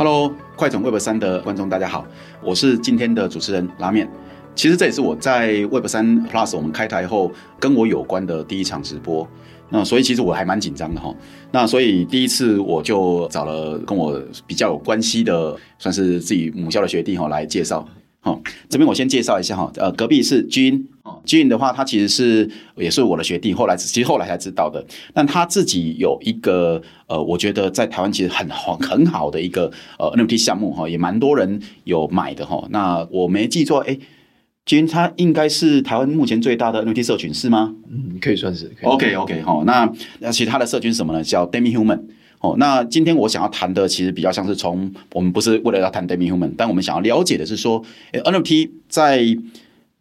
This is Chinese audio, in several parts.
Hello，快总 Web 三的观众大家好，我是今天的主持人拉面。其实这也是我在 Web 三 Plus 我们开台后跟我有关的第一场直播。那所以其实我还蛮紧张的哈。那所以第一次我就找了跟我比较有关系的，算是自己母校的学弟哈来介绍。好，这边我先介绍一下哈，呃，隔壁是 Gene 哦，Gene 的话，他其实是也是我的学弟，后来其实后来才知道的。但他自己有一个呃，我觉得在台湾其实很好很好的一个呃 NFT 项目哈，也蛮多人有买的哈。那我没记错，哎，Gene 他应该是台湾目前最大的 NFT 社群是吗？嗯，可以算是。OK OK 哈，那那其他的社群是什么呢？叫 Demihuman。哦，那今天我想要谈的其实比较像是从我们不是为了要谈 Demihuman，但我们想要了解的是说，NFT 在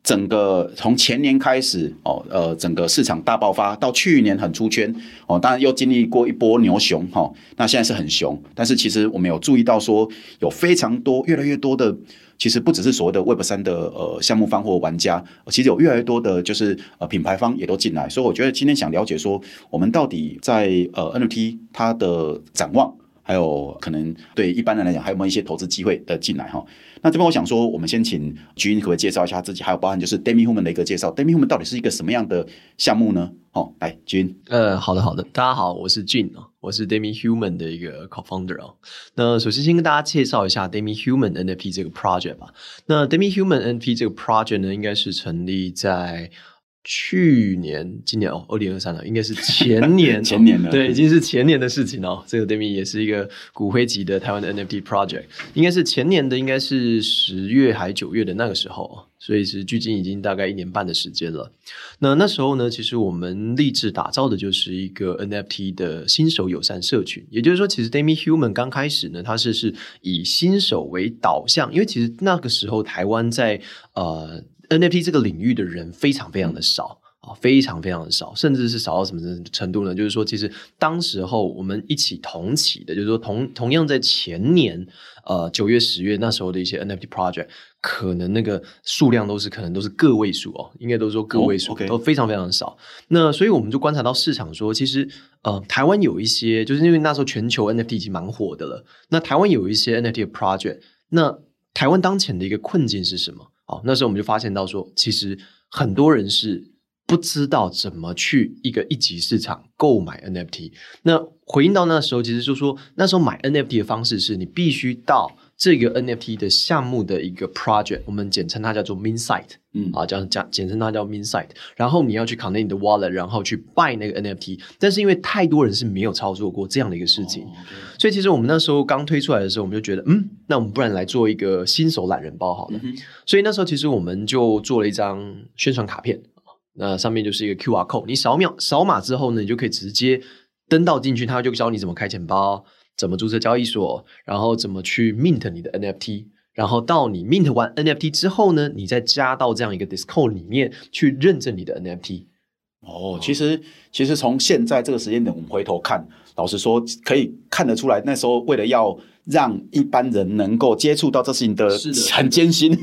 整个从前年开始哦，呃，整个市场大爆发到去年很出圈哦，当然又经历过一波牛熊哈、哦，那现在是很熊，但是其实我们有注意到说，有非常多越来越多的。其实不只是所谓的 Web 三的呃项目方或玩家，其实有越来越多的，就是呃品牌方也都进来，所以我觉得今天想了解说，我们到底在呃 NFT 它的展望，还有可能对一般人来讲，还有没有一些投资机会的进来哈？那这边我想说，我们先请 gn 可不可以介绍一下自己，还有包含就是 Demihuman 的一个介绍，Demihuman 到底是一个什么样的项目呢？哦，来 Gene，呃，好的好的，大家好，我是 Gene 我是 Demihuman 的一个 co-founder 哦。那首先先跟大家介绍一下 Demihuman NFT 这个 project 吧。那 Demihuman NFT 这个 project 呢，应该是成立在去年、今年哦，二零二三了，应该是前年，前年了，对，已经是前年的事情哦。这个 Demi 也是一个骨灰级的台湾的 NFT project，应该是前年的，应该是十月还九月的那个时候。所以是距今已经大概一年半的时间了。那那时候呢，其实我们立志打造的就是一个 NFT 的新手友善社群。也就是说，其实 Demihuman 刚开始呢，它是是以新手为导向，因为其实那个时候台湾在呃 NFT 这个领域的人非常非常的少。啊非常非常的少，甚至是少到什么程度呢？就是说，其实当时候我们一起同起的，就是说同同样在前年，呃九月十月那时候的一些 NFT project，可能那个数量都是可能都是个位数哦，应该都是说个位数，oh. 都非常非常的少。那所以我们就观察到市场说，其实呃台湾有一些，就是因为那时候全球 NFT 已经蛮火的了，那台湾有一些 NFT 的 project，那台湾当前的一个困境是什么？哦，那时候我们就发现到说，其实很多人是。不知道怎么去一个一级市场购买 NFT。那回应到那时候，其实就说那时候买 NFT 的方式是你必须到这个 NFT 的项目的一个 project，我们简称它叫做 Mint Site，嗯啊，叫叫简称它叫 Mint Site。然后你要去 connect 你的 wallet，然后去 buy 那个 NFT。但是因为太多人是没有操作过这样的一个事情，哦、所以其实我们那时候刚推出来的时候，我们就觉得，嗯，那我们不然来做一个新手懒人包好了。嗯、所以那时候其实我们就做了一张宣传卡片。那上面就是一个 QR code，你扫描扫码之后呢，你就可以直接登到进去，它就教你怎么开钱包，怎么注册交易所，然后怎么去 mint 你的 NFT，然后到你 mint 完 NFT 之后呢，你再加到这样一个 Discord 里面去认证你的 NFT。哦，其实其实从现在这个时间点，我们回头看，老实说可以看得出来，那时候为了要让一般人能够接触到这事情的，很艰辛，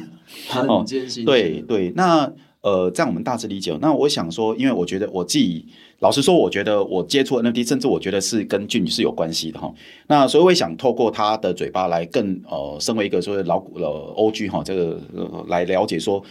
很艰辛。对对，那。呃，这样我们大致理解。那我想说，因为我觉得我自己老实说，我觉得我接触 NFT，甚至我觉得是跟 Gene 是有关系的哈。那所以我也想透过他的嘴巴来更呃，身为一个所谓老股呃 OG 哈，这个、呃、来了解说，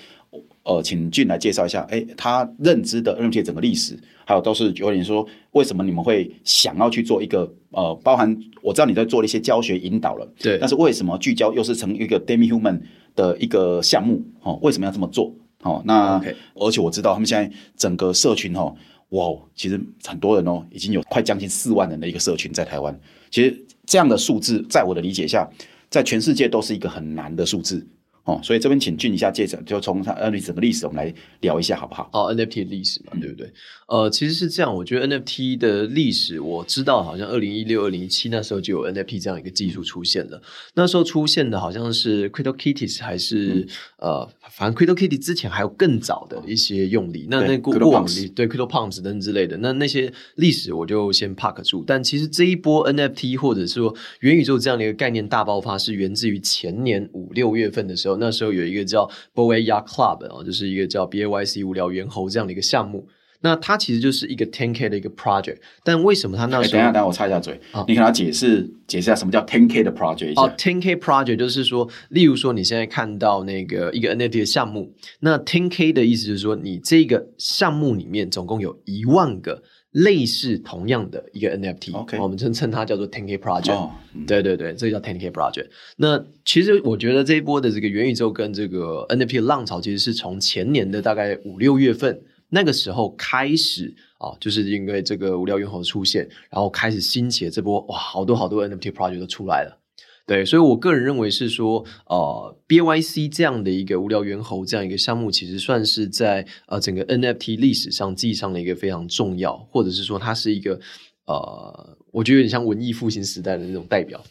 呃，请 Gene 来介绍一下，哎，他认知的 NFT 整个历史，还有都是有点说为什么你们会想要去做一个呃，包含我知道你在做了一些教学引导了，对，但是为什么聚焦又是成一个 Demihuman 的一个项目？哦，为什么要这么做？哦，那 Okay. 而且我知道他们现在整个社群哦，哇，其实很多人哦，已经有快将近四万人的一个社群在台湾。其实这样的数字，在我的理解下，在全世界都是一个很难的数字。哦，所以这边请 Gene 一下介绍，就从它 NFT 整个历史，我们来聊一下好不好？哦，NFT 的历史嘛，对不对？呃，其实是这样，我觉得 NFT 的历史，我知道好像二零一六、二零一七那时候就有 NFT 这样一个技术出现了。那时候出现的好像是 CryptoKitties 还是、嗯、呃，反正 CryptoKitties 之前还有更早的一些用例。那那过过往历，对 CryptoPunks 等等之类的，那那些历史我就先 park 住。但其实这一波 NFT 或者是说元宇宙这样的一个概念大爆发，是源自于前年五六月份的时候。那时候有一个叫 Yacht Club 啊，就是一个叫 B A Y C 无聊猿猴这样的一个项目。那它其实就是一个 ten k 的一个 project，但为什么它那时候？欸、等一下，等下，我插一下嘴，哦、你给他解释解释一下什么叫 ten k 的 project 哦，ten k project 就是说，例如说你现在看到那个一个 NFT 的项目，那 ten k 的意思就是说，你这个项目里面总共有一万个类似同样的一个 NFT，OK，Okay. 我们称称它叫做 Ten K project。对对对，这个叫 10K project。那其实我觉得这一波的这个元宇宙跟这个 NFT 的浪潮，其实是从前年的大概五六月份。那个时候开始啊，就是因为这个无聊猿猴出现，然后开始兴起了这波哇，好多好多 NFT project 都出来了。对，所以我个人认为是说，呃，BAYC 这样的一个无聊猿猴这样一个项目，其实算是在呃整个 NFT 历史上记上的一个非常重要，或者是说它是一个呃，我觉得有点像文艺复兴时代的那种代表。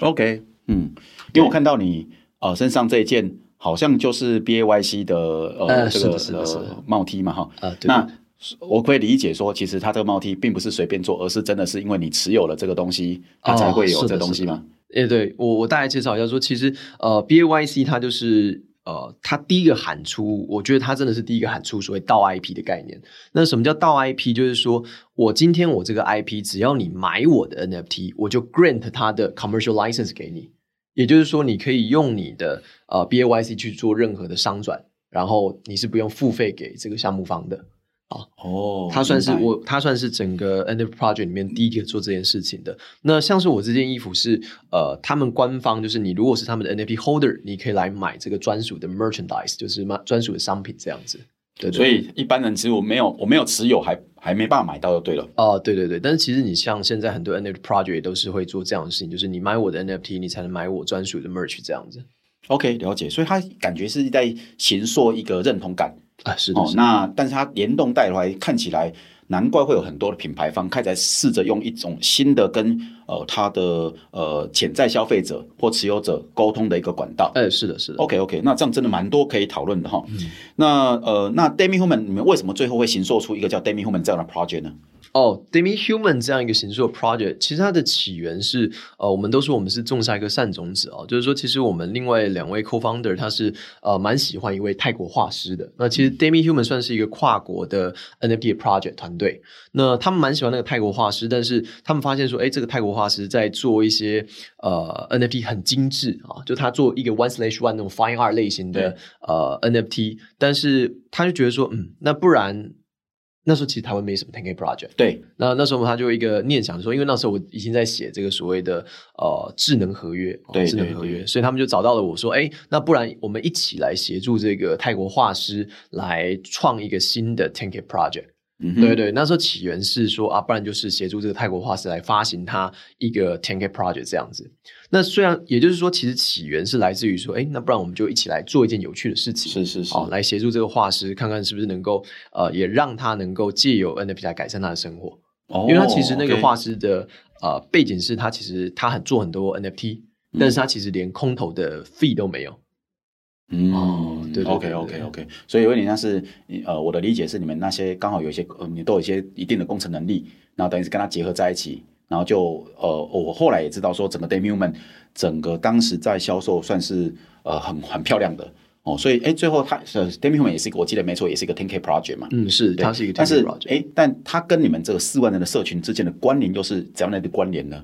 OK，嗯，因为我看到你呃身上这一件。好像就是 B A Y C 的呃，呃这个呃帽 T 嘛哈，呃、那我可以理解说，其实它这个帽 T 并不是随便做，而是真的是因为你持有了这个东西，它才会有这个东西吗？诶、对我我大概介绍一下说，其实呃 B A Y C 它就是呃，它第一个喊出，我觉得它真的是第一个喊出所谓盗 I P 的概念。那什么叫盗 I P？就是说我今天我这个 I P，只要你买我的 N F T，我就 grant 它的 commercial license 给你。也就是说，你可以用你的呃 B A Y C 去做任何的商转，然后你是不用付费给这个项目方的啊。哦，他算是我，他算是整个 NFT project 里面第一个做这件事情的。那像是我这件衣服是呃，他们官方就是你如果是他们的 NFT holder，你可以来买这个专属的 merchandise，就是专属的商品这样子。对，对，所以一般人其实我没有，我没有持有还还没办法买到就对了。哦、呃，对对对，但是其实你像现在很多 NFT project 也都是会做这样的事情，就是你买我的 NFT，你才能买我专属的 merch 这样子。OK，了解。所以他感觉是在形塑一个认同感啊，是的。哦，那但是它联动带来看起来。难怪会有很多的品牌方开始试着用一种新的跟呃它的呃潜在消费者或持有者沟通的一个管道。哎，是的，是的。OK OK，那这样真的蛮多可以讨论的哈。嗯、那呃，那 Demi Human 你们为什么最后会形塑出一个叫 Demi Human 这样的 project 呢？哦、oh，Demi Human 这样一个形式的 project，其实它的起源是，呃，我们都说我们是种下一个善种子哦，就是说，其实我们另外两位 co-founder 他是呃蛮喜欢一位泰国画师的。那其实 Demi Human 算是一个跨国的 NFT project 团队，那他们蛮喜欢那个泰国画师，但是他们发现说，哎，这个泰国画师在做一些呃 NFT 很精致啊，就他做一个 one slash one 那种 fine art 类型的、嗯、呃 NFT，但是他就觉得说，嗯，那不然。那时候其实台湾没什么 Ten K project，对。那那时候他就一个念想说，因为那时候我已经在写这个所谓的呃智能合约，对，智能合约，所以他们就找到了我说，哎，那不然我们一起来协助这个泰国画师来创一个新的 Ten K project。嗯，对对，那时候起源是说啊，不然就是协助这个泰国画师来发行他一个 10K project 这样子。那虽然也就是说，其实起源是来自于说，哎，那不然我们就一起来做一件有趣的事情，是是是，来协助这个画师，看看是不是能够呃，也让他能够借由 NFT 来改善他的生活。哦，因为他其实那个画师的 okay 呃背景是他其实他很做很多 NFT，嗯，但是他其实连空投的 fee 都没有。嗯，哦、对，对，对，OK OK OK，所以有点像是，呃，我的理解是，你们那些刚好有一些，呃，你都有一些一定的工程能力，然后等于是跟它结合在一起，然后就，呃，我后来也知道说，整个 Demi Human 整个当时在销售算是，呃，很很漂亮的，哦，所以，哎，最后它，呃，Demi Human 也是一个，我记得没错，也是一个 Ten K project 嘛，嗯，是，它是一个 Ten K project，但是，哎，但它跟你们这个四万人的社群之间的关联又是怎样的关联呢？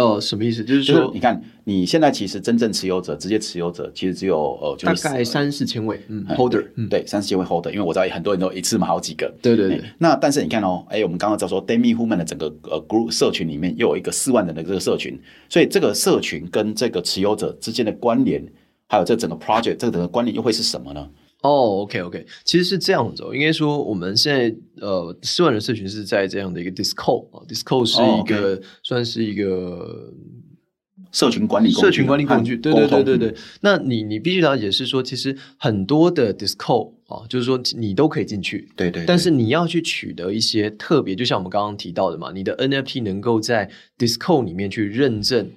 呃，什么意思？就是说，就是、你看，你现在其实真正持有者、直接持有者，其实只有呃，就是、大概三四千位，嗯，holder，嗯，对，三四千位 holder，因为我知道很多人都一次买好几个，对对对。那但是你看哦，哎，我们刚刚在说，Demi Human 的整个呃 group 社群里面又有一个四万人的这个社群，所以这个社群跟这个持有者之间的关联，还有这整个 project 这个整个关联又会是什么呢？哦、oh，OK，OK，okay, okay. 其实是这样子哦，应该说我们现在呃四万人社群是在这样的一个 Discord，Discord 是一个、oh. 算是一个。社群管理工具，社群管理工具，对对对对对。那你你必须了解是说，其实很多的 Discord 啊，就是说你都可以进去，对，对对。但是你要去取得一些特别，就像我们刚刚提到的嘛，你的 NFT 能够在 Discord 里面去认证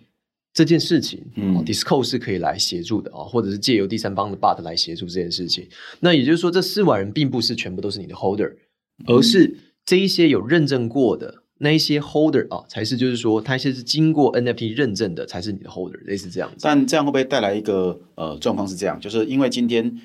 这件事情，嗯，Discord 是可以来协助的啊，或者是借由第三方的 Bot 来协助这件事情。那也就是说，这四万人并不是全部都是你的 Holder，而是这一些有认证过的。那一些 holder 啊，才是就是说，它一些是经过 NFT 认证的，才是你的 holder，类似这样子。但这样会不会带来一个呃状况？是这样，就是因为今天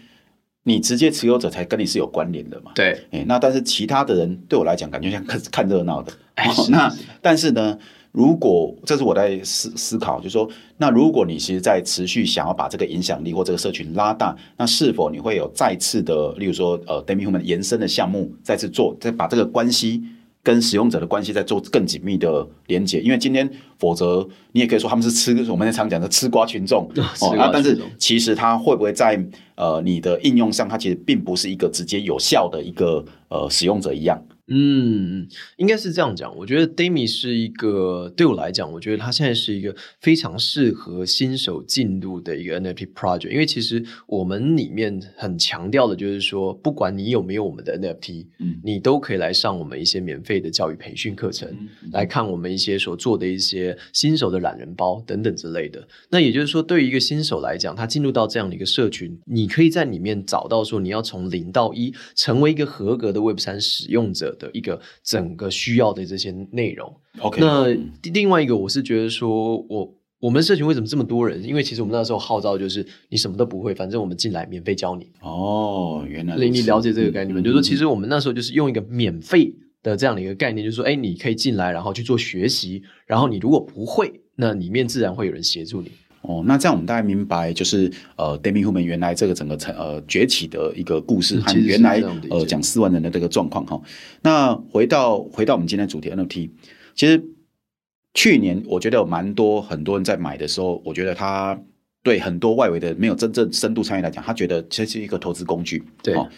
你直接持有者才跟你是有关联的嘛。对，哎，那但是其他的人对我来讲，感觉像看看热闹的。哎，那但是呢，如果这是我在思思考，就是说，那如果你其实在持续想要把这个影响力或这个社群拉大，那是否你会有再次的，例如说，呃，Demihuman 延伸的项目再次做，再把这个关系。跟使用者的关系再做更紧密的连接，因为今天否则你也可以说他们是吃我们常讲的吃瓜群众 哦，啊，但是其实它会不会在呃你的应用上，它其实并不是一个直接有效的一个呃使用者一样。嗯，应该是这样讲。我觉得 Demi 是一个对我来讲，我觉得他现在是一个非常适合新手进入的一个 NFT project。因为其实我们里面很强调的就是说，不管你有没有我们的 NFT，嗯，你都可以来上我们一些免费的教育培训课程，嗯嗯、来看我们一些所做的一些新手的懒人包等等之类的。那也就是说，对于一个新手来讲，他进入到这样的一个社群，你可以在里面找到说，你要从零到一成为一个合格的 Web 三使用者。的一个整个需要的这些内容。OK，那另外一个我是觉得说，我我们社群为什么这么多人？因为其实我们那时候号召就是你什么都不会，反正我们进来免费教你。哦，原来你了解这个概念吗？嗯、就是说，其实我们那时候就是用一个免费的这样的一个概念，就是说，哎，你可以进来，然后去做学习，然后你如果不会，那里面自然会有人协助你。哦，那这样我们大概明白，就是呃，Demihuman 原来这个整个成呃崛起的一个故事和原来呃讲四万人的这个状况哈。那回到回到我们今天的主题 NFT，其实去年我觉得有蛮多很多人在买的时候，我觉得他对很多外围的没有真正深度参与来讲，他觉得这是一个投资工具。对，哦，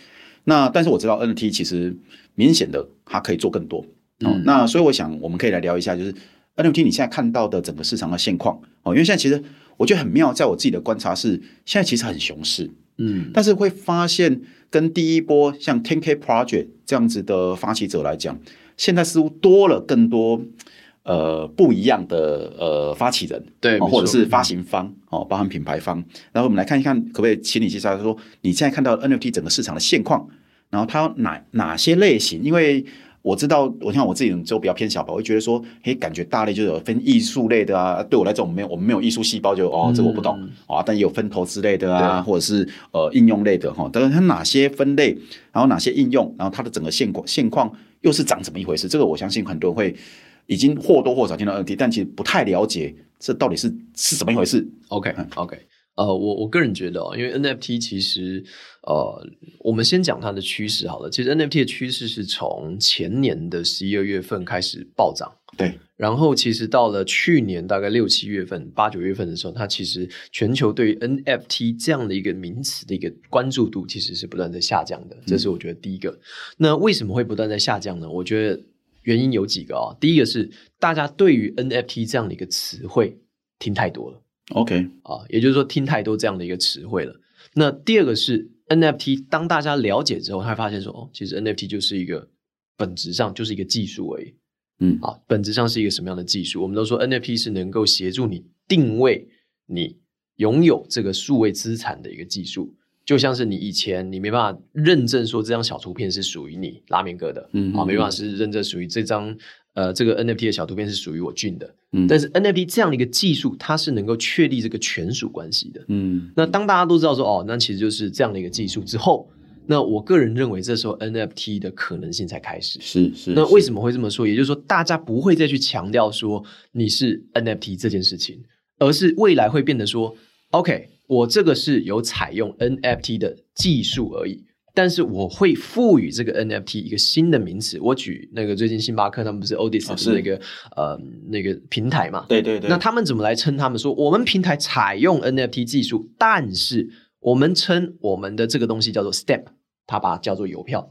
那但是我知道 NFT 其实明显的它可以做更多。哦，嗯，那所以我想我们可以来聊一下，就是 NFT 你现在看到的整个市场的现况哦，因为现在其实。我觉得很妙，在我自己的观察是，现在其实很熊市，嗯，但是会发现跟第一波像 10K Project 这样子的发起者来讲，现在似乎多了更多呃不一样的呃发起人，对，或者是发行方哦，包含品牌方。然后我们来看一看，可不可以请你介绍说，你现在看到 NFT 整个市场的现况，然后它有哪哪些类型？因为我知道，我像我自己就比较偏小吧，我会觉得说，嘿，感觉大类就有分艺术类的啊。对我来讲，我们没有，我们没有艺术细胞就，就哦，这我不懂啊。但也有分投资类的啊，或者是呃应用类的哈。但是它哪些分类，然后哪些应用，然后它的整个现况现况又是长怎么一回事？这个我相信很多人会已经或多或少听到问题但其实不太了解这到底是是怎么一回事。OK，OK。Okay, okay. 呃，我我个人觉得哦，因为 NFT 其实，呃，我们先讲它的趋势好了。其实 NFT 的趋势是从前年的十一二月份开始暴涨，对。然后其实到了去年大概六七月份、八九月份的时候，它其实全球对于 NFT 这样的一个名词的一个关注度其实是不断在下降的。这是我觉得第一个。嗯、那为什么会不断在下降呢？我觉得原因有几个啊、哦。第一个是大家对于 NFT 这样的一个词汇听太多了。OK 啊，也就是说听太多这样的一个词汇了。那第二个是 NFT，当大家了解之后，他会发现说，哦，其实 NFT 就是一个本质上就是一个技术而已。嗯，啊，本质上是一个什么样的技术？我们都说 NFT 是能够协助你定位你拥有这个数位资产的一个技术，就像是你以前你没办法认证说这张小图片是属于你拉面哥的，嗯，啊，没办法是认证属于这张。呃，这个 NFT 的小图片是属于我俊的，嗯，但是 NFT 这样的一个技术，它是能够确立这个权属关系的，嗯，那当大家都知道说，哦，那其实就是这样的一个技术之后，那我个人认为，这时候 NFT 的可能性才开始，是是。那为什么会这么说？也就是说，大家不会再去强调说你是 NFT 这件事情，而是未来会变得说，OK，我这个是有采用 NFT 的技术而已。但是我会赋予这个 NFT 一个新的名词。我举那个最近星巴克他们不是 Odyssey 是那个、哦、呃那个平台嘛？对对对。那他们怎么来称？他们说我们平台采用 NFT 技术，但是我们称我们的这个东西叫做 Step，它把它叫做邮票。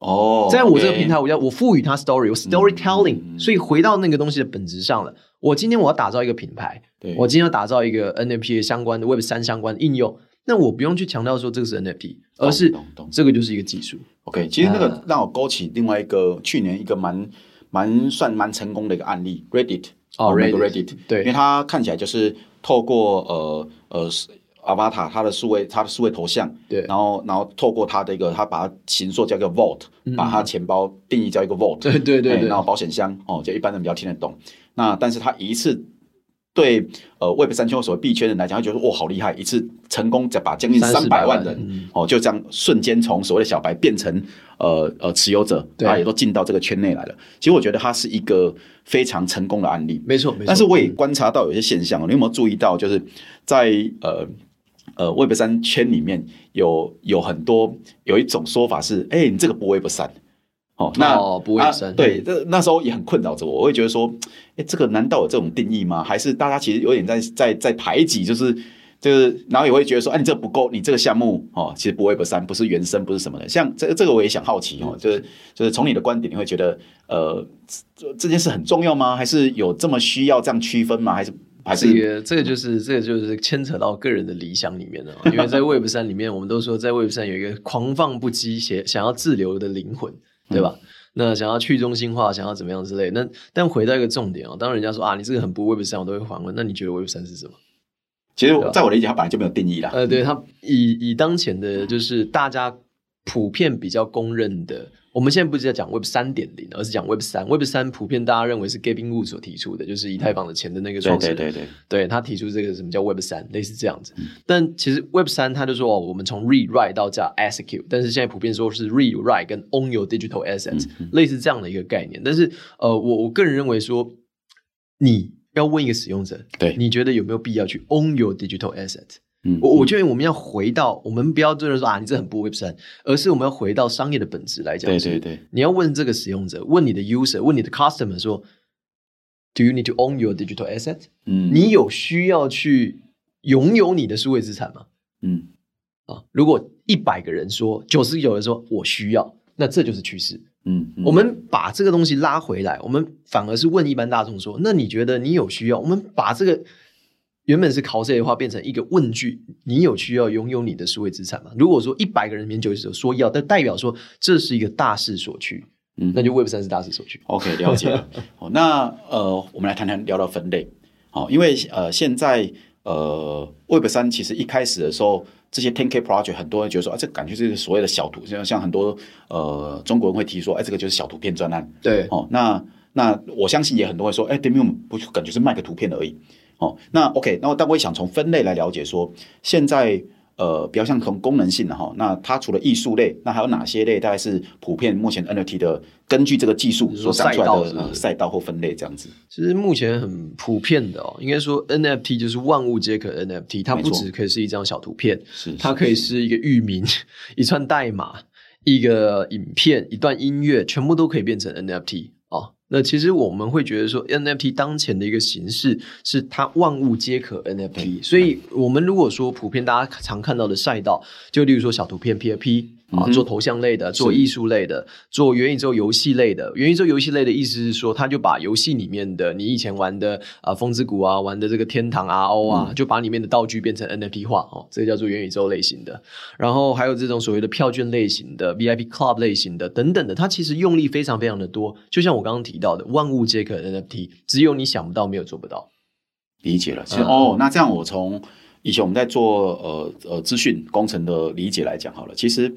哦，在我这个平台，我叫我赋予它 Story，我 Storytelling、嗯。所以回到那个东西的本质上了。我今天我要打造一个品牌，对我今天要打造一个 NFT 相关的 Web 三相关的应用。那我不用去强调说这个是 NFT，而是这个就是一个技术。OK，其实那个让我勾起另外一个去年一个蛮蛮算蛮成功的一个案例，Reddit 哦，Reddit，, Reddit 对，因为它看起来就是透过呃呃 Avatar 它的数位它的数位头像，对，然后然后透过它的一个它把它形塑叫一个 Vault，、嗯、把它钱包定义叫一个 Vault，对对对，对，然后保险箱哦，就一般人比较听得懂。那但是它一次。对呃 Web 三圈所谓币圈人来讲，会觉得哇好厉害，一次成功再把将近三百万人哦就这样瞬间从所谓的小白变成呃呃持有者，大家也都进到这个圈内来了。其实我觉得它是一个非常成功的案例，没错没错。但是我也观察到有些现象，你有没有注意到，就是在呃。呃，Web 三圈里面有有很多有一种说法是，哎、欸，你这个不 Web 三，哦，那哦不卫生、啊，对，这那时候也很困扰着我，我会觉得说，哎、欸，这个难道有这种定义吗？还是大家其实有点在在在排挤，就是就是，然后也会觉得说，哎、啊，你这不够，你这个项目哦，其实不 Web 三，不是原生，不是什么的。像这这个我也想好奇哦，就是就是从你的观点，你会觉得，呃，这这件事很重要吗？还是有这么需要这样区分吗？还是？还是这个，这个就是这个就是牵扯到个人的理想里面的，因为在 Web 三里面，我们都说在 Web 三有一个狂放不羁、想想要自留的灵魂，对吧？嗯、那想要去中心化，想要怎么样之类。那但回到一个重点哦，当人家说啊，你这个很不 Web 三，我都会反问，那你觉得 Web 三是什么？其实，在我的理解，它本来就没有定义啦。呃，对，它以以当前的就是大家普遍比较公认的。我们现在不是在讲 Web 三点零，而是讲 Web 三。Web 三普遍大家认为是 Gavin Wood 所提出的，就是以太坊的钱的那个创始人，对对对对，对他提出这个什么叫 Web 三，类似这样子。嗯、但其实 Web 三他就说哦，我们从 Read Write 到叫 Execute，但是现在普遍说是 Read Write 跟 Own Your Digital Assets，、嗯嗯、类似这样的一个概念。但是呃，我我个人认为说，你要问一个使用者，对，你觉得有没有必要去 Own Your Digital Assets？嗯，我我觉得我们要回到，我们不要就是说啊，你这很不 Web 三，而是我们要回到商业的本质来讲。对对对，你要问这个使用者，问你的 user，问你的 customer 说，Do you need to own your digital asset？嗯，你有需要去拥有你的数位资产吗？嗯，啊，如果一百个人说，九十九人说我需要，那这就是趋势。嗯，嗯，我们把这个东西拉回来，我们反而是问一般大众说，那你觉得你有需要？我们把这个。原本是考试的话，变成一个问句：你有需要拥有你的数位资产吗？如果说一百个人里面九十九说要，但代表说这是一个大势所趋，嗯，那就 Web 三是大势所趋。OK，了解了。好，那呃，我们来谈谈聊聊分类。好，因为呃，现在呃，Web 三其实一开始的时候，这些 Ten K project 很多人觉得说啊，这感觉是所谓的小图，像像很多呃中国人会提说，哎，这个就是小图片专案。对，哦，那那我相信也很多人说，哎，Demium 不感觉是卖个图片而已。哦，那 OK，那但我也想从分类来了解说，现在呃，比较像从功能性的哈，那它除了艺术类，那还有哪些类？大概是普遍目前 NFT 的根据这个技术所长出来的赛道，呃、赛道或分类这样子。其实目前很普遍的哦，应该说 NFT 就是万物皆可 NFT，它不只可以是一张小图片，是它可以是一个域名、一串代码、一个影片、一段音乐，全部都可以变成 NFT。那其实我们会觉得说，NFT 当前的一个形式是它万物皆可 NFT，所以我们如果说普遍大家常看到的赛道，就例如说小图片 PFP。啊，做头像类的，做艺术类的，做元宇宙游戏类的。元宇宙游戏类的意思是说，他就把游戏里面的你以前玩的啊，风之谷啊，玩的这个天堂 RO 啊，嗯、就把里面的道具变成 NFT 化哦，这个叫做元宇宙类型的。然后还有这种所谓的票券类型的、VIP Club 类型的等等的，它其实用力非常非常的多。就像我刚刚提到的，万物皆可 NFT，只有你想不到，没有做不到。理解了，其实、嗯、哦，那这样我从以前我们在做呃呃资讯工程的理解来讲好了，其实。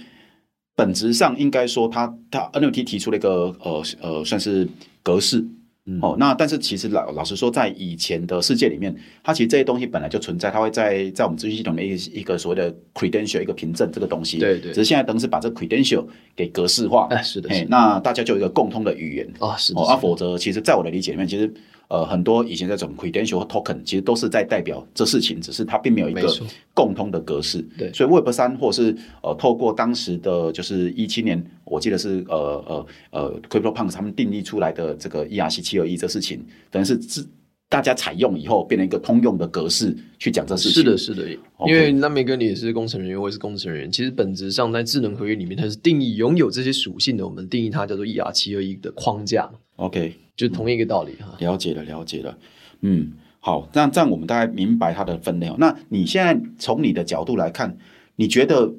本质上应该说他，他他 NFT 提出了一个呃呃算是格式，嗯、哦，那但是其实老老实说，在以前的世界里面，它其实这些东西本来就存在，它会在在我们资讯系统里面一个一个所谓的 credential 一个凭证这个东西，对对，只是现在等于是把这个 credential 给格式化，哎，是的，是的，那大家就有一个共通的语言。啊、哦，是的，哦，啊，否则其实在我的理解里面，其实。呃，很多以前这种 credential 和 token 其实都是在代表这事情，只是它并没有一个共通的格式。对，所以 Web 三或是呃，透过当时的就是一七年，我记得是呃呃呃，CryptoPunks 他们定义出来的这个 ERC 七二一这事情，等于是自大家采用以后变成一个通用的格式去讲这事情。是的，是的，因为那梅哥你也是工程人员，我也是工程人员，其实本质上在智能合约里面，它是定义拥有这些属性的，我们定义它叫做 ERC 七二一的框架。OK。就同一个道理哈、嗯，了解了，了解了，嗯，好，这样这样我们大概明白它的分类。那你现在从你的角度来看，你觉得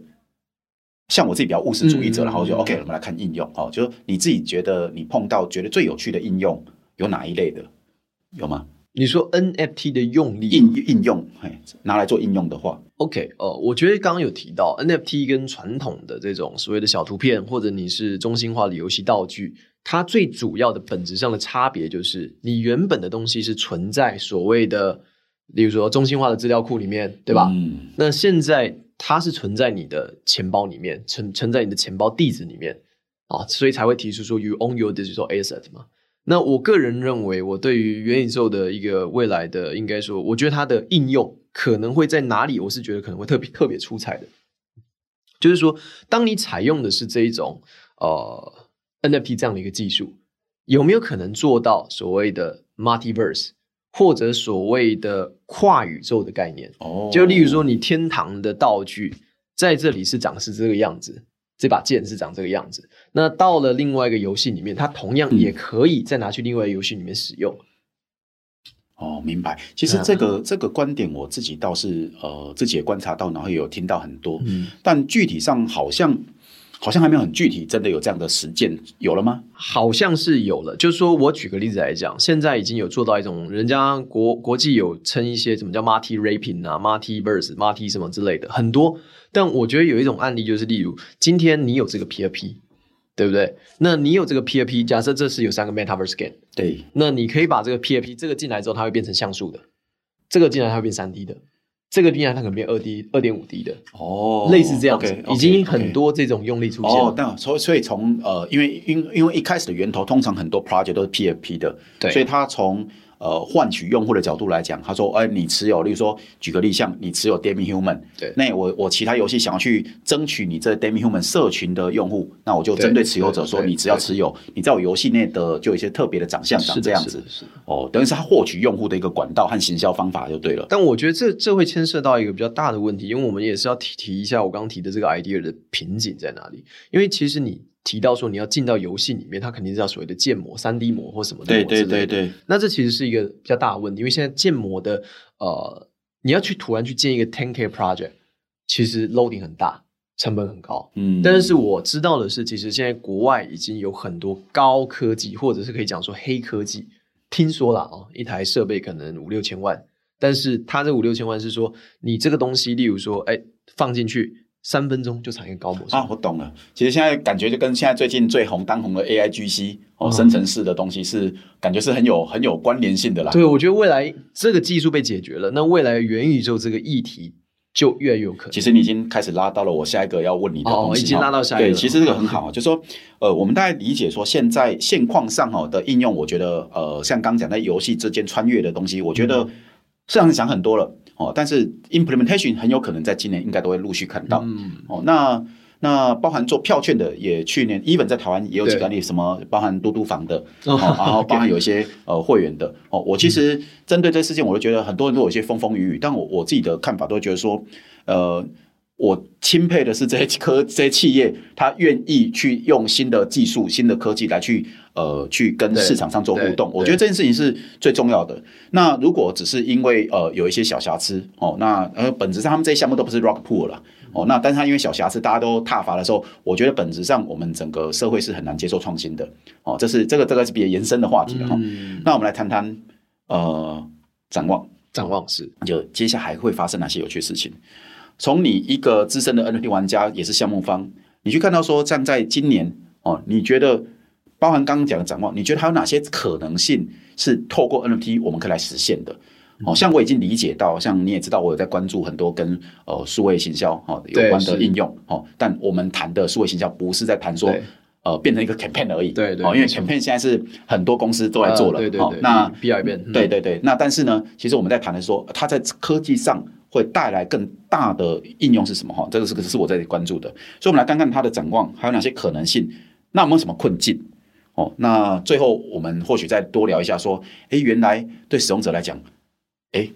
像我自己比较务实主义者，然后就 OK，我们来看应用哦，就是你自己觉得你碰到觉得最有趣的应用有哪一类的，有吗？你说 NFT 的用力应应用，嘿，拿来做应用的话，OK，哦、呃，我觉得刚刚有提到 NFT 跟传统的这种所谓的小图片，或者你是中心化的游戏道具。它最主要的本质上的差别就是，你原本的东西是存在所谓的例如说中心化的资料库里面，对吧？嗯，那现在它是存在你的钱包里面，存存在你的钱包地址里面啊，所以才会提出说 you own your digital asset 嘛。那我个人认为，我对于元宇宙的一个未来的，应该说，我觉得它的应用可能会在哪里？我是觉得可能会特别特别出彩的，就是说，当你采用的是这一种呃 NFT 这样的一个技术，有没有可能做到所谓的 Multiverse 或者所谓的跨宇宙的概念？哦，就例如说，你天堂的道具在这里是长是这个样子。这把剑是长这个样子，那到了另外一个游戏里面，它同样也可以再拿去另外一个游戏里面使用。哦，明白。其实这个、嗯、这个观点，我自己倒是呃自己也观察到，然后也有听到很多。嗯，但具体上好像好像还没有很具体，真的有这样的实践有了吗？好像是有了。就是说我举个例子来讲，现在已经有做到一种，人家国国际有称一些什么叫 multi wrapping 啊，multiverse、multi 什么之类的，很多。但我觉得有一种案例，就是例如今天你有这个 PFP，对不对？那你有这个 PFP，假设这是有三个 Metaverse game，对，那你可以把这个 PFP 这个进来之后，它会变成像素的；这个进来它会变三 D 的；这个力量它可能变二 D、二点五 D 的。哦，类似这样子，okay, okay, okay. 已经很多这种用力出现了。哦，但所以所以从呃，因为因因为一开始的源头通常很多 project 都是 PFP 的，对，所以它从。呃，换取用户的角度来讲，他说：“哎，你持有，例如说，举个例，像你持有 Demihuman，对，那我我其他游戏想要去争取你这 Demihuman 社群的用户，那我就针对持有者说，你只要持有，你在我游戏内的就有一些特别的长相长这样子，是，是，是哦，等于是他获取用户的一个管道和行销方法就对了。但我觉得这这会牵涉到一个比较大的问题，因为我们也是要提提一下我刚刚提的这个 idea 的瓶颈在哪里，因为其实你。提到说你要进到游戏里面，它肯定是要所谓的建模、三 D 模或什么的。对对对对。那这其实是一个比较大的问题，因为现在建模的呃，你要去突然去建一个 10K project，其实 loading 很大，成本很高。嗯。但是我知道的是，其实现在国外已经有很多高科技，或者是可以讲说黑科技。听说了哦，一台设备可能五六千万，但是它这五六千万是说你这个东西，例如说，哎，放进去。三分钟就产一个高模啊！我懂了。其实现在感觉就跟现在最近最红当红的 AIGC 哦，生成式的东西是感觉是很有很有关联性的啦。对，我觉得未来这个技术被解决了，那未来元宇宙这个议题就越来越有可能。其实你已经开始拉到了我下一个要问你的东西，已经拉到下一个。对，其实这个很好啊，就是说呃，我们大概理解说现在现况上哈的应用，我觉得呃，像刚讲在游戏之间穿越的东西，我觉得市场想很多了。哦，但是 implementation 很有可能在今年应该都会陆续看到。嗯，哦，那那包含做票券的，也去年 even 在台湾也有几个案例，什么包含嘟嘟房的，哦，然后 包含有一些呃会员的。哦，我其实针对这事件，我就觉得很多人都有一些风风雨雨，但我我自己的看法都觉得说，呃。我钦佩的是这些科这些企业，他愿意去用新的技术、新的科技来去呃去跟市场上做互动。我觉得这件事情是最重要的。那如果只是因为呃有一些小瑕疵哦，那呃本质上他们这些项目都不是 rock pool 了哦。那但是他因为小瑕疵，大家都踏伐的时候，我觉得本质上我们整个社会是很难接受创新的哦。这是这个这个是比较延伸的话题哈、嗯。那我们来谈谈呃展望，展望是就接下来还会发生哪些有趣事情？从你一个资深的 NFT 玩家，也是项目方，你去看到说，站在今年哦，你觉得包含刚刚讲的展望，你觉得还有哪些可能性是透过 NFT 我们可以来实现的？哦，像我已经理解到，像你也知道，我有在关注很多跟呃数位行销哈有关的应用哦，但我们谈的数位行销不是在谈说呃变成一个 campaign 而已，对对，哦，因为 campaign 现在是很多公司都在做了，对对对，哦，那必要一遍，对对对，那但是呢，其实我们在谈的是说，它在科技上。会带来更大的应用是什么？哈，这个是个是我在关注的，所以我们来看看它的展望，还有哪些可能性？那有没有什么困境？哦，那最后我们或许再多聊一下，说，哎，原来对使用者来讲，哎，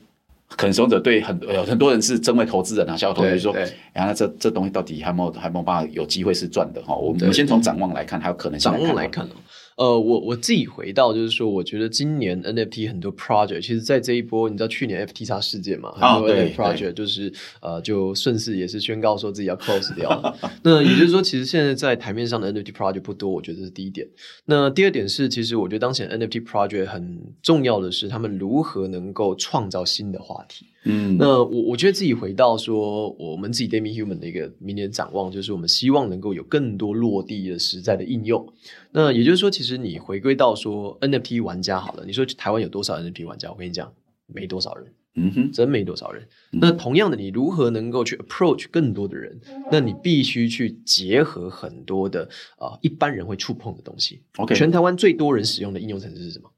可能使用者对很有很多人是真为投资人啊，小投资人说，然后这这东西到底还没有还没有办法有机会是赚的？哈，我们先从展望来看，还有可能性。展望来看哦。呃，我我自己回到就是说，我觉得今年 NFT 很多 project，其实，在这一波，你知道去年 FTX 事件嘛，很多 NFT project 就是呃，就顺势也是宣告说自己要 close 掉了。那也就是说，其实现在在台面上的 NFT project 不多，我觉得这是第一点。那第二点是，其实我觉得当前 NFT project 很重要的是，他们如何能够创造新的话题。嗯，那我我觉得自己回到说，我们自己 Demihuman 的一个明年展望，就是我们希望能够有更多落地的实在的应用。那也就是说，其实你回归到说 NFT 玩家好了，你说台湾有多少 NFT 玩家？我跟你讲，没多少人。嗯哼，真没多少人。嗯、那同样的，你如何能够去 approach 更多的人？那你必须去结合很多的啊、呃，一般人会触碰的东西。OK，全台湾最多人使用的应用程式是什么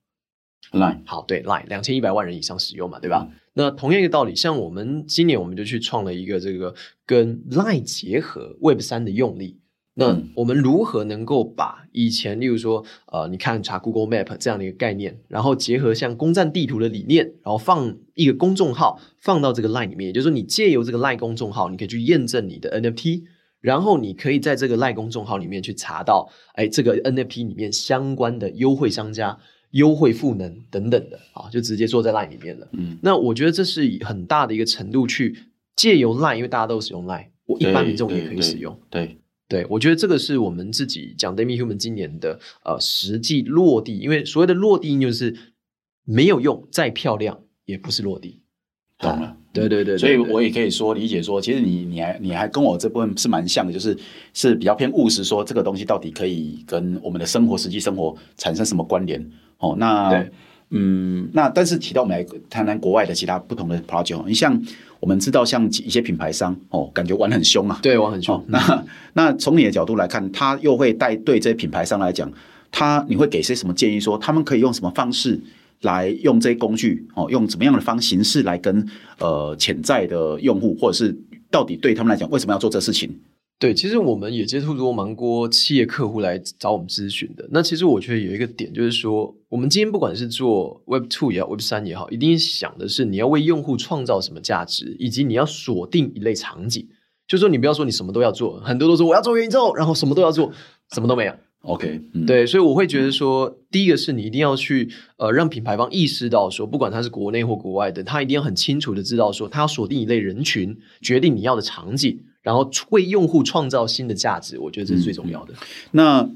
？Line。好，对，Line 两千一百万人以上使用嘛，对吧？嗯、那同样一个道理，像我们今年我们就去创了一个这个跟 Line 结合 Web 三的用例。那我们如何能够把以前，例如说，呃，你看查 Google Map 这样的一个概念，然后结合像攻占地图的理念，然后放一个公众号放到这个 Line 里面，也就是说，你借由这个 Line 公众号，你可以去验证你的 NFT，然后你可以在这个 Line 公众号里面去查到，哎，这个 NFT 里面相关的优惠商家、优惠赋能等等的，啊，就直接做在 Line 里面了。嗯，那我觉得这是以很大的一个程度去借由 Line，因为大家都使用 Line，我一般民众也可以使用。对。对对对，我觉得这个是我们自己讲 Demihuman 今年的呃实际落地，因为所谓的落地就是没有用，再漂亮也不是落地。懂了，对对对，对，所以我也可以说理解说，其实你你还你还跟我这部分是蛮像的，就是是比较偏务实，说这个东西到底可以跟我们的生活实际生活产生什么关联？哦，那对嗯，那但是提到我们来谈谈国外的其他不同的 project，你像。我们知道，像一些品牌商哦，感觉玩很凶啊。对，玩很凶。哦、那那从你的角度来看，他又会带对这些品牌商来讲，他你会给些什么建议？说他们可以用什么方式来用这些工具？哦，用怎么样的方形式来跟呃潜在的用户，或者是到底对他们来讲，为什么要做这事情？对，其实我们也接触过蛮多企业客户来找我们咨询的。那其实我觉得有一个点，就是说，我们今天不管是做 Web Two 也好，Web 三也好，一定想的是你要为用户创造什么价值，以及你要锁定一类场景。就是说，你不要说你什么都要做，很多都说我要做元宇宙，然后什么都要做，什么都没有。OK，嗯，对，所以我会觉得说，第一个是你一定要去呃让品牌方意识到说，不管他是国内或国外的，他一定要很清楚的知道说，他要锁定一类人群，决定你要的场景。然后为用户创造新的价值，我觉得这是最重要的。嗯、那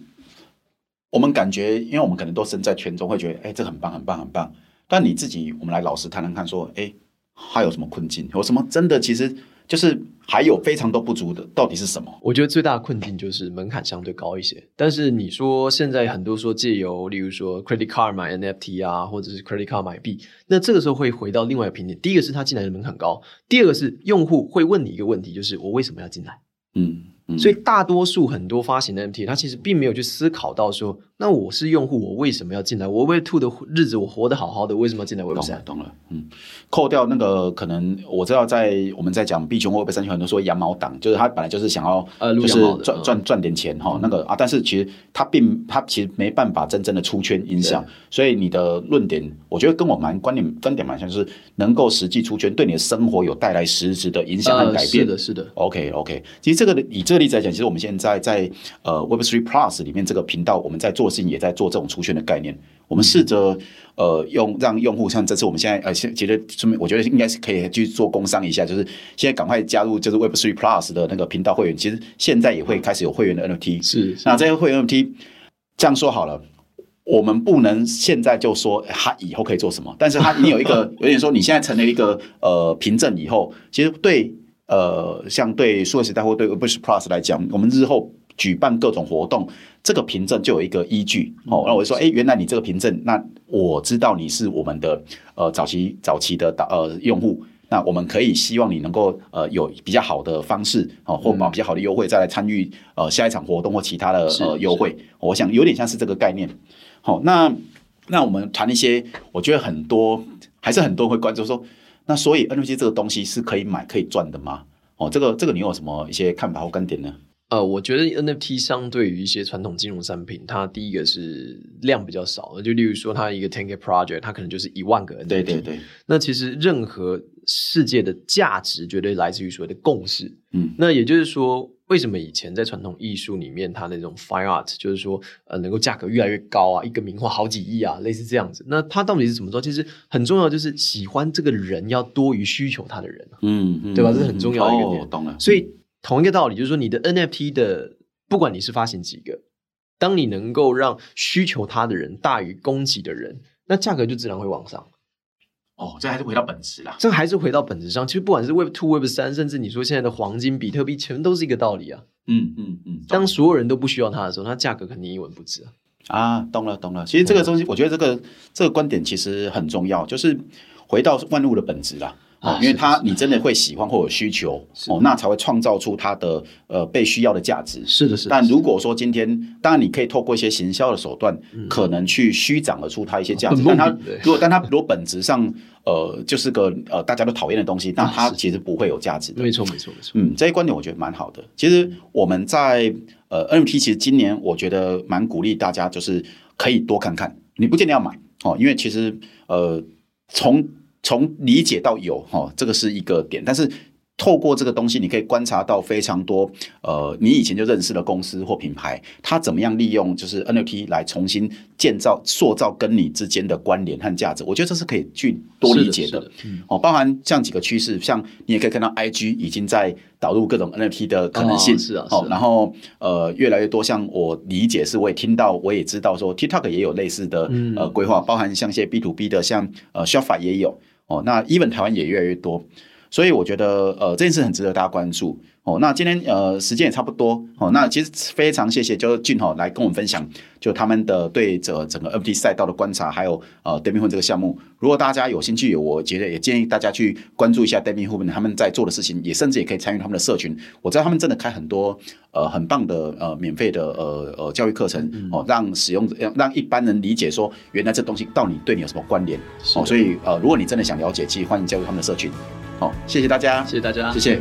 我们感觉，因为我们可能都身在圈中，会觉得，哎，这很棒，很棒，很棒。但你自己，我们来老实谈谈看，说，哎，还有什么困境？有什么真的？其实。就是还有非常多不足的，到底是什么？我觉得最大的困境就是门槛相对高一些。但是你说现在很多说借由，例如说 credit card 买 NFT 啊，或者是 credit card 买币，那这个时候会回到另外一个瓶颈。第一个是它进来的门槛高，第二个是用户会问你一个问题，就是我为什么要进来？嗯。所以大多数很多发行的 NFT，它其实并没有去思考到说，那我是用户，我为什么要进来？我 Web Two 的日子我活得好好的，为什么要进来 Web 三？懂了，嗯，扣掉那个可能我知道在我们在讲币圈 Web 三，很多说羊毛党，就是他本来就是想要呃就是赚赚赚点钱哈，那个啊，但是其实他并他其实没办法真正的出圈影响，所以你的论点，我觉得跟我蛮观点观点蛮像，就是能够实际出圈，对你的生活有带来实质的影响和改变。是的，是的。OK OK，其实这个以这个例子来讲，其实我们现在在呃 Web Three Plus 里面这个频道，我们在做的事情也在做这种出圈的概念。我们试着呃用让用户像这次我们现在呃现其实顺便我觉得应该是可以去做工商一下，就是现在赶快加入就是 Web Three Plus 的那个频道会员。其实现在也会开始有会员的 NFT。是，是那这些会员 NFT 这样说好了，我们不能现在就说他以后可以做什么，但是他你有一个 有点说你现在成了一个呃凭证以后，其实对。呃，像对数位时代或对 Web Plus 来讲，我们日后举办各种活动，这个凭证就有一个依据哦。那我就说，哎，原来你这个凭证，那我知道你是我们的呃早期早期的呃用户，那我们可以希望你能够呃有比较好的方式哦，或比较好的优惠再来参与呃下一场活动或其他的呃优惠。我想有点像是这个概念。好，那那我们谈一些，我觉得很多还是很多人会关注说。那所以 NFT 这个东西是可以买可以赚的吗？哦，这个这个你有什么一些看法或观点呢？呃，我觉得 NFT 相对于一些传统金融产品，它第一个是量比较少，就例如说它一个 ten k project，它可能就是一万个 NFT。对对对。那其实任何世界的价值绝对来自于所谓的共识。嗯。那也就是说。为什么以前在传统艺术里面，它那种 fine art 就是说，呃，能够价格越来越高啊，一个名画好几亿啊，类似这样子。那它到底是怎么做？其实很重要，就是喜欢这个人要多于需求他的人，嗯，嗯对吧？这是很重要的一个点。哦、懂了。所以同一个道理，就是说，你的 NFT 的，不管你是发行几个，当你能够让需求它的人大于供给的人，那价格就自然会往上。哦，这还是回到本质啦。这还是回到本质上。其实不管是 Web Two、Web 三，甚至你说现在的黄金、比特币，全都是一个道理啊。嗯嗯嗯。当所有人都不需要它的时候，它价格肯定一文不值啊。啊，懂了懂了。其实这个东西，我觉得这个这个观点其实很重要。就是回到万物的本质啦。哦，因为它你真的会喜欢或有需求哦，那才会创造出它的呃被需要的价值。是的，是的。但如果说今天，当然你可以透过一些行销的手段，可能去虚长了出它一些价值。但它如果但它如果本质上呃就是个呃大家都讨厌的东西，那它其实不会有价值的。没错，没错，没错。嗯，这些观点我觉得蛮好的。其实我们在呃 NFT 其实今年我觉得蛮鼓励大家，就是可以多看看。你不见得要买哦，因为其实呃从从理解到有哈，这个是一个点，但是透过这个东西，你可以观察到非常多呃，你以前就认识的公司或品牌，它怎么样利用就是 NFT 来重新建造、塑造跟你之间的关联和价值。我觉得这是可以去多理解的。的的嗯、哦，包含像几个趋势，像你也可以看到 IG 已经在导入各种 NFT 的可能性。哦、是啊，是啊。哦，然后呃，越来越多，像我理解是，我也听到，我也知道说 TikTok 也有类似的呃规划，包含像一些 B to B 的，像呃 Shopify 也有。哦，那 even 台湾也越来越多，所以我觉得呃这件事很值得大家关注。哦，那今天呃时间也差不多哦，那其实非常谢谢就是俊吼来跟我们分享，就他们的对这整个 NFT 赛道的观察，还有呃 Demihood 这个项目。如果大家有兴趣，我觉得也建议大家去关注一下 Demihood 他们在做的事情，也甚至也可以参与他们的社群。我知道他们真的开很多呃很棒的呃免费的呃呃教育课程哦，让使用让让一般人理解说原来这东西到底对你有什么关联哦。所以呃如果你真的想了解，其实欢迎加入他们的社群。好，谢谢大家，谢谢大家，谢谢。